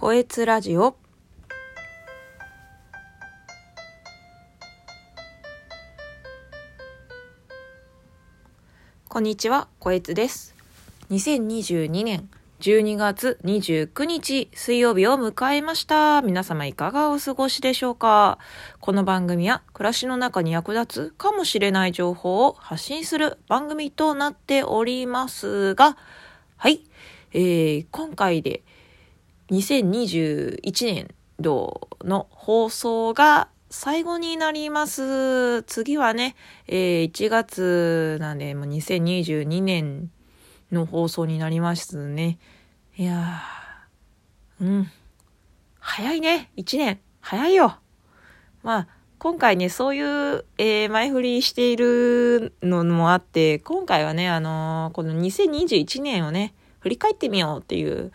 こえつラジオこんにちは、こえつです。2022年12月29日水曜日を迎えました。皆様いかがお過ごしでしょうか？この番組は暮らしの中に役立つかもしれない情報を発信する番組となっておりますが、はい、えー、今回で2021年度の放送が最後になります。次はね、えー1月なんで、もう2022年の放送になりますね。いやー、うん。早いね、1年。早いよ。まあ、今回ね、そういう、えー前振りしているのもあって、今回はね、あのーこの2021年をね、振り返ってみようっていう、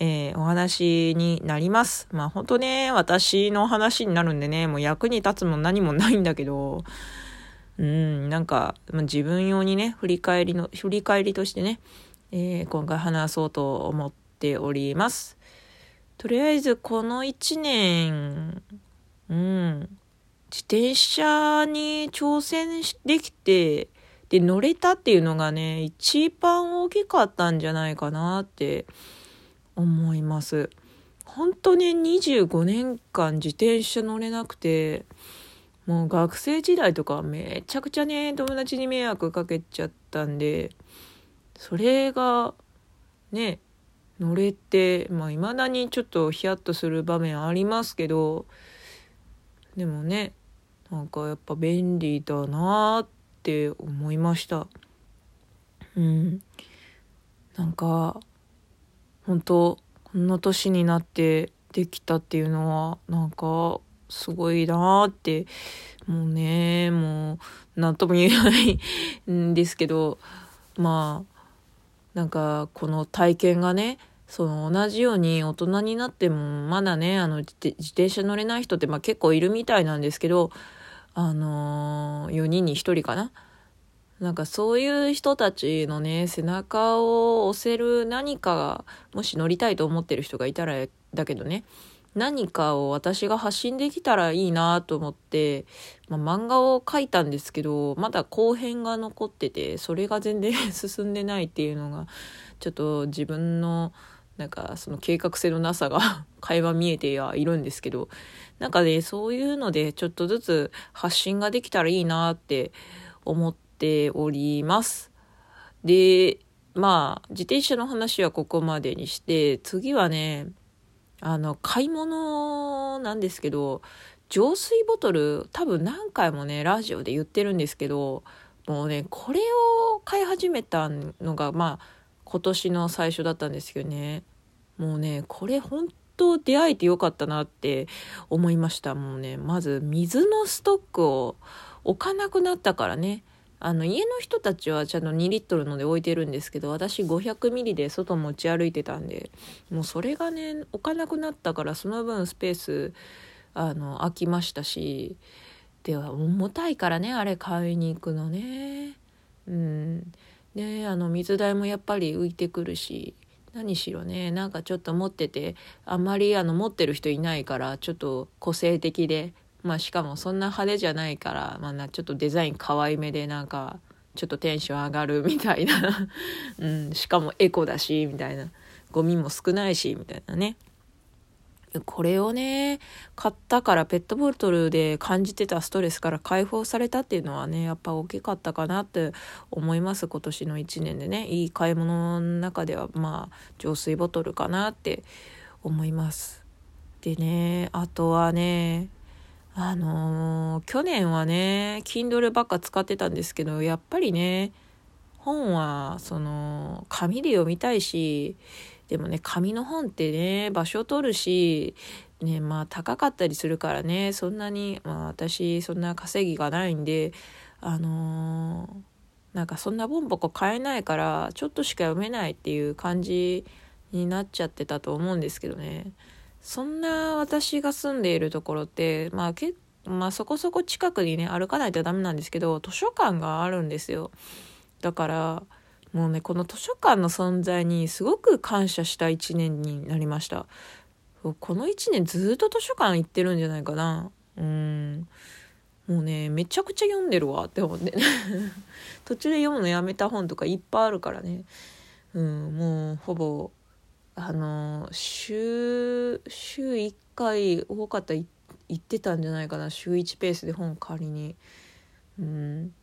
えーお話になります。まあ本当ね、私の話になるんでね、もう役に立つも何もないんだけど、うん、なんか、まあ自分用にね、振り返りの、振り返りとしてね、えー今回話そうと思っております。とりあえずこの1年、うん、自転車に挑戦できて、で、乗れたっていうのがね、一番大きかったんじゃないかなって思います。本当に25年間自転車乗れなくて、もう学生時代とかめちゃくちゃね、友達に迷惑かけちゃったんで、それがね、乗れて、まあ未だにちょっとヒヤッとする場面ありますけど、でもね、なんかやっぱ便利だなーって思いました。うん。なんか、本当こんな年になってできたっていうのはなんかすごいなーってもうねもう何とも言えないんですけどまあなんかこの体験がねその同じように大人になってもまだねあの自転車乗れない人ってまあ結構いるみたいなんですけどあのー、4人に1人かななんかそういう人たちのね、背中を押せる何かが、もし乗りたいと思ってる人がいたらだけどね、何かを私が発信できたらいいなと思って、まあ、漫画を描いたんですけど、まだ後編が残ってて、それが全然 進んでないっていうのが、ちょっと自分の、なんかその計画性のなさが 会話見えてはいるんですけど、なんかね、そういうのでちょっとずつ発信ができたらいいなって思って、ております。で、まあ、自転車の話はここまでにして、次はね、あの、買い物なんですけど、浄水ボトル、多分何回もね、ラジオで言ってるんですけど、もうね、これを買い始めたのが、まあ、今年の最初だったんですけどね、もうね、これ本当出会えてよかったなって思いました。もうね、まず水のストックを置かなくなったからね、あの家の人たちはちゃんと2リットルので置いてるんですけど私500ミリで外持ち歩いてたんでもうそれがね置かなくなったからその分スペースあの空きましたしでは重たいからねあれ買いに行くのね。うん。であの水代もやっぱり浮いてくるし何しろねなんかちょっと持っててあんまりあの持ってる人いないからちょっと個性的でまあしかもそんな派手じゃないから、まあな、ちょっとデザイン可愛めでなんか、ちょっとテンション上がるみたいな。うん、しかもエコだし、みたいな。ゴミも少ないし、みたいなね。これをね、買ったからペットボトルで感じてたストレスから解放されたっていうのはね、やっぱ大きかったかなって思います。今年の1年でね。いい買い物の中では、まあ、浄水ボトルかなって思います。でね、あとはね、あのー、去年はね、Kindle ばっか使ってたんですけど、やっぱりね、本は、その、紙で読みたいし、でもね、紙の本ってね、場所取るし、ね、まあ高かったりするからね、そんなに、まあ私、そんな稼ぎがないんで、あのー、なんかそんなボンボコ買えないから、ちょっとしか読めないっていう感じになっちゃってたと思うんですけどね。そんな私が住んでいるところって、まあけ、まあそこそこ近くにね、歩かないとダメなんですけど、図書館があるんですよ。だから、もうね、この図書館の存在にすごく感謝した一年になりました。この1年ずっと図書館行ってるんじゃないかなうんもうねめちゃくちゃ読んでるわって思って 途中で読むのやめた本とかいっぱいあるからねうんもうほぼあの週週1回多かった行ってたんじゃないかな。週1ペースで本借りに。うん。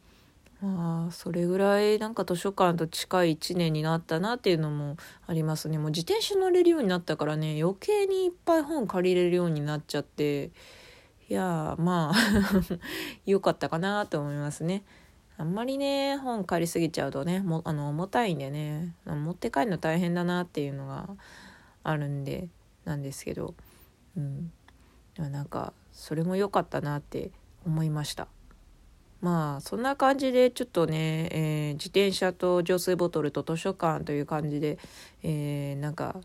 まあそれぐらいなんか図書館と近い1年になったなっていうのもありますね。もう自転車乗れるようになったからね。余計にいっぱい本借りれるようになっちゃって。いやまあ 良かったかなと思いますね。あんまりね本借りすぎちゃうとねもあの重たいんでね持って帰るの大変だなっていうのがあるんでなんですけどうん。でもなんかそれも良かったなって思いました。まあそんな感じでちょっとね、えー、自転車と浄水ボトルと図書館という感じで、えー、なんか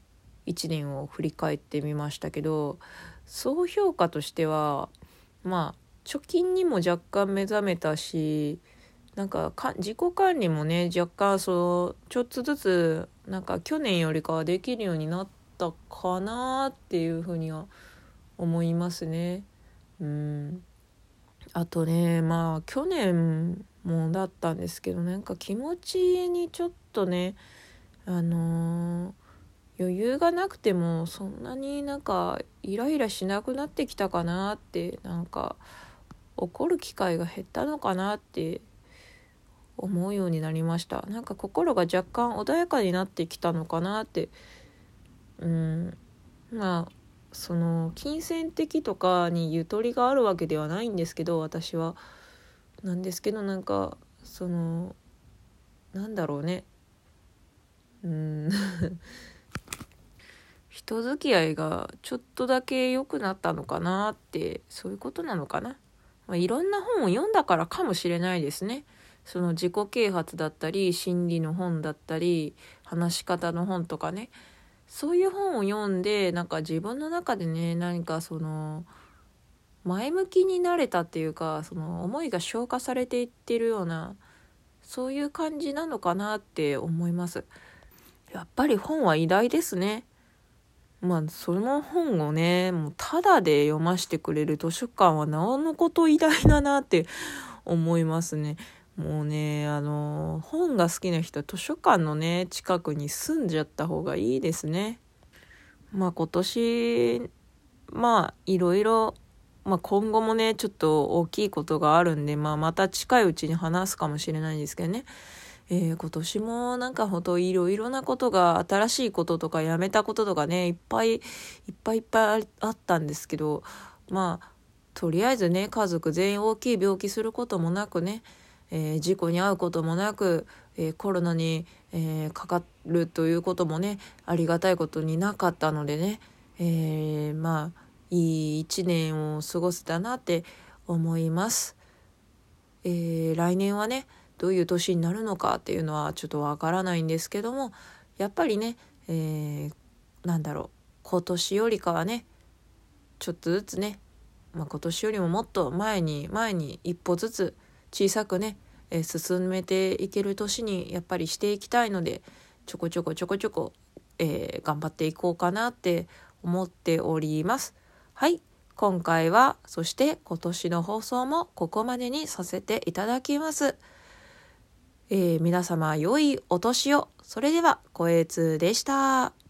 1年を振り返ってみましたけど総評価としてはまあ貯金にも若干目覚めたしなんかか自己管理もね若干そうちょっとずつなんか去年よりかはできるようになったかなっていうふうには思いますね。うんあとねまあ去年もだったんですけどなんか気持ちにちょっとねあのー、余裕がなくてもそんなになんかイライラしなくなってきたかなってなんか怒る機会が減ったのかなって思うようになりました。なんか心が若干穏やかになってきたのかなって。うん。まあその金銭的とかにゆとりがあるわけではないんですけど私は。なんですけどなんかそのなんだろうね。うん。人付き合いがちょっとだけ良くなったのかなってそういうことなのかな、まあ、いろんな本を読んだからかもしれないですね。その自己啓発だったり心理の本だったり話し方の本とかね。そういう本を読んでなんか自分の中でね何かその前向きになれたっていうかその思いが消化されていってるようなそういう感じなのかなって思います。やっぱり本は偉大ですね。まあその本をねもうただで読ませてくれる図書館はなおのこと偉大だなって思いますね。もうね、あの、本が好きな人図書館のね、近くに住んじゃった方がいいですね。まあ今年、まあいろいろ、まあ今後もね、ちょっと大きいことがあるんで、まあまた近いうちに話すかもしれないんですけどね。えー、今年もなんかほんといろいろなことが新しいこととかやめたこととかねいっぱいいっぱいいっぱいあったんですけどまあとりあえずね家族全員大きい病気することもなくねえー、事故に遭うこともなく、えー、コロナに、えー、かかるということもねありがたいことになかったのでね、えまあいい一年を過ごせたなって思います。え来年はねどういう年になるのかっていうのはちょっとわからないんですけどもやっぱりね、えなんだろう今年よりかはねちょっとずつね、まあ、今年よりももっと前に前に一歩ずつ小さくね、えー、進めていける年にやっぱりしていきたいのでちょこちょこちょこちょこ、えー、頑張っていこうかなって思っております。はい今回はそして今年の放送もここまでにさせていただきます。えー、皆様良いお年を。それでは、声通でした。